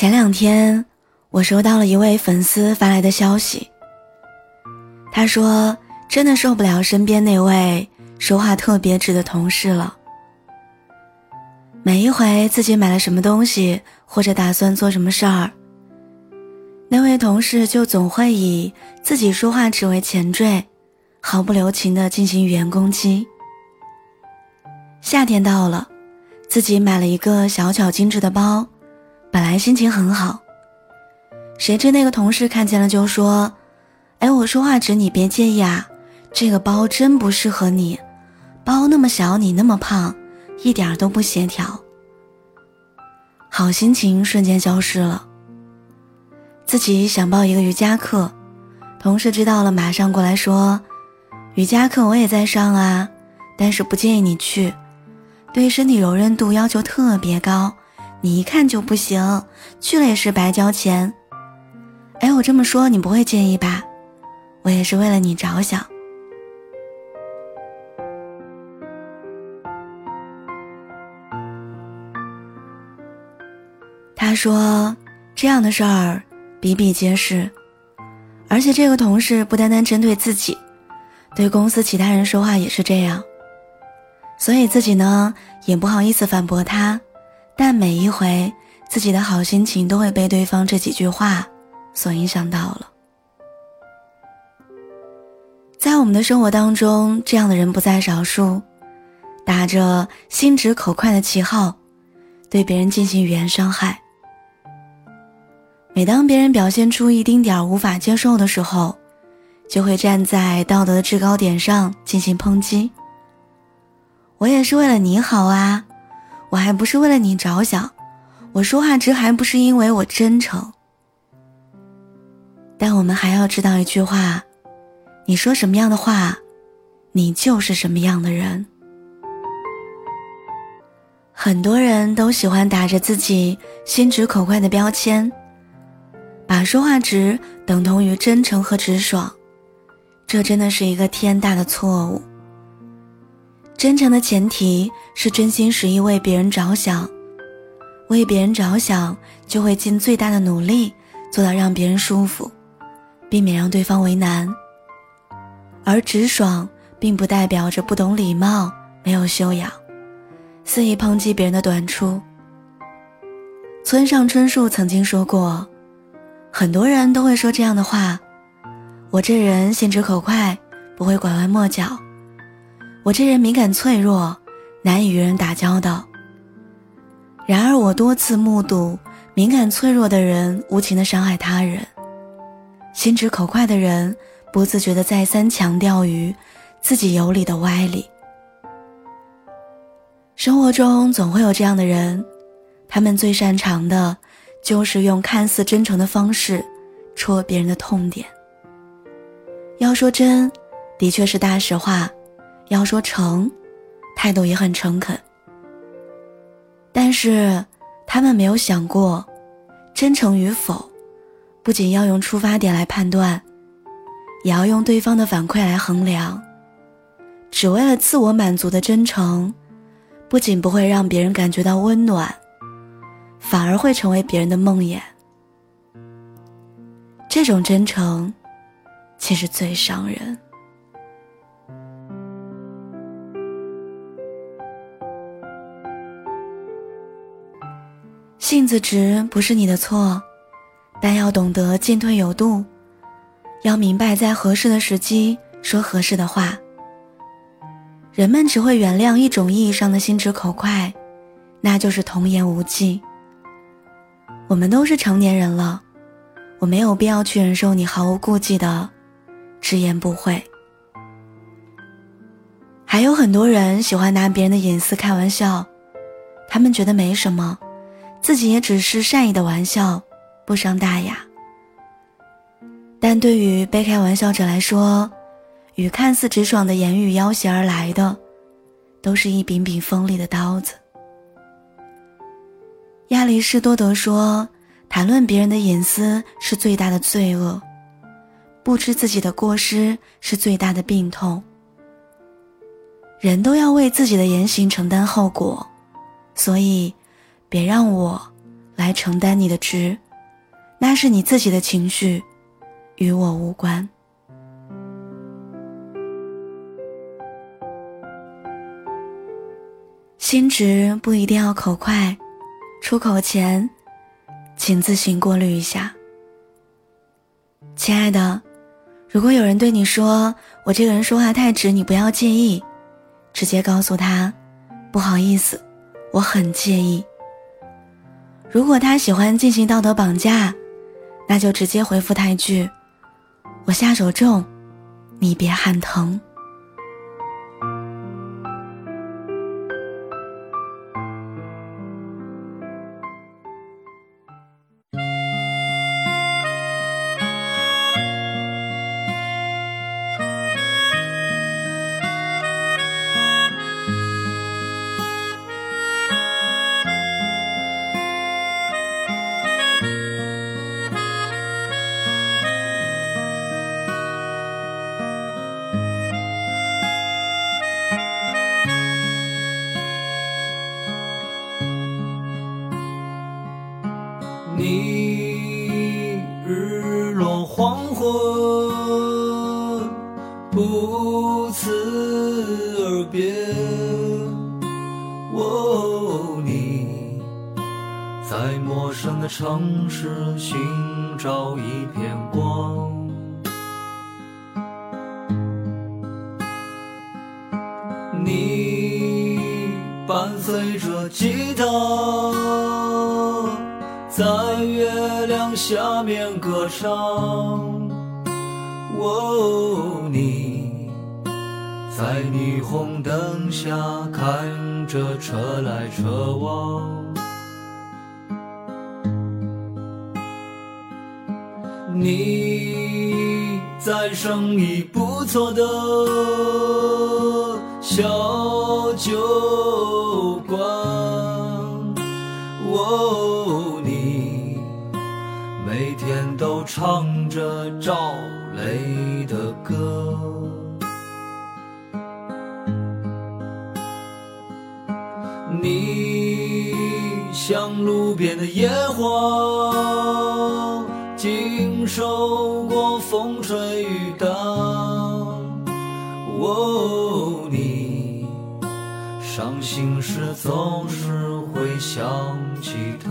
前两天，我收到了一位粉丝发来的消息。他说：“真的受不了身边那位说话特别直的同事了。每一回自己买了什么东西，或者打算做什么事儿，那位同事就总会以自己说话直为前缀，毫不留情的进行语言攻击。夏天到了，自己买了一个小巧精致的包。”本来心情很好，谁知那个同事看见了就说：“哎，我说话直，你别介意啊。这个包真不适合你，包那么小，你那么胖，一点都不协调。”好心情瞬间消失了。自己想报一个瑜伽课，同事知道了马上过来说：“瑜伽课我也在上啊，但是不建议你去，对身体柔韧度要求特别高。”你一看就不行，去了也是白交钱。哎，我这么说你不会介意吧？我也是为了你着想。他说这样的事儿比比皆是，而且这个同事不单单针对自己，对公司其他人说话也是这样，所以自己呢也不好意思反驳他。但每一回，自己的好心情都会被对方这几句话所影响到了。在我们的生活当中，这样的人不在少数，打着心直口快的旗号，对别人进行语言伤害。每当别人表现出一丁点儿无法接受的时候，就会站在道德的制高点上进行抨击。我也是为了你好啊。我还不是为了你着想，我说话直还不是因为我真诚。但我们还要知道一句话：你说什么样的话，你就是什么样的人。很多人都喜欢打着自己心直口快的标签，把说话直等同于真诚和直爽，这真的是一个天大的错误。真诚的前提是真心实意为别人着想，为别人着想就会尽最大的努力做到让别人舒服，避免让对方为难。而直爽并不代表着不懂礼貌、没有修养，肆意抨击别人的短处。村上春树曾经说过，很多人都会说这样的话：“我这人心直口快，不会拐弯抹角。”我这人敏感脆弱，难以与人打交道。然而，我多次目睹敏感脆弱的人无情的伤害他人，心直口快的人不自觉的再三强调于自己有理的歪理。生活中总会有这样的人，他们最擅长的，就是用看似真诚的方式，戳别人的痛点。要说真，的确是大实话。要说诚，态度也很诚恳。但是，他们没有想过，真诚与否，不仅要用出发点来判断，也要用对方的反馈来衡量。只为了自我满足的真诚，不仅不会让别人感觉到温暖，反而会成为别人的梦魇。这种真诚，其实最伤人。性子直不是你的错，但要懂得进退有度，要明白在合适的时机说合适的话。人们只会原谅一种意义上的心直口快，那就是童言无忌。我们都是成年人了，我没有必要去忍受你毫无顾忌的直言不讳。还有很多人喜欢拿别人的隐私开玩笑，他们觉得没什么。自己也只是善意的玩笑，不伤大雅。但对于被开玩笑者来说，与看似直爽的言语要挟而来的，都是一柄柄锋利的刀子。亚里士多德说：“谈论别人的隐私是最大的罪恶，不知自己的过失是最大的病痛。人都要为自己的言行承担后果，所以。”别让我来承担你的值，那是你自己的情绪，与我无关。心直不一定要口快，出口前，请自行过滤一下。亲爱的，如果有人对你说我这个人说话太直，你不要介意，直接告诉他，不好意思，我很介意。如果他喜欢进行道德绑架，那就直接回复他一句：“我下手重，你别喊疼。”你日落黄昏，不辞而别。哦，你在陌生的城市寻找一片光，你伴随着吉他。在下面歌唱，哦，你在霓虹灯下看着车来车往，你在生意不错的小酒唱着赵雷的歌，你像路边的野花，经受过风吹雨打。哦，你伤心时总是会想起他。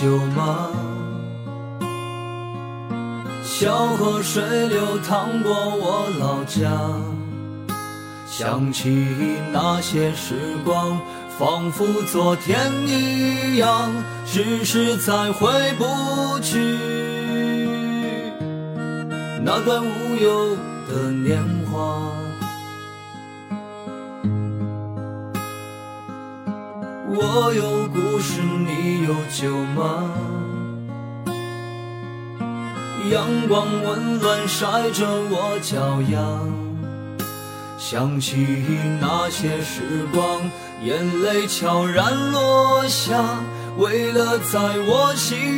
酒吗？小河水流淌过我老家，想起那些时光，仿佛昨天一样，只是再回不去那段无忧的年华。我有是，你有酒吗？阳光温暖晒着我脚丫。想起那些时光，眼泪悄然落下，为了在我心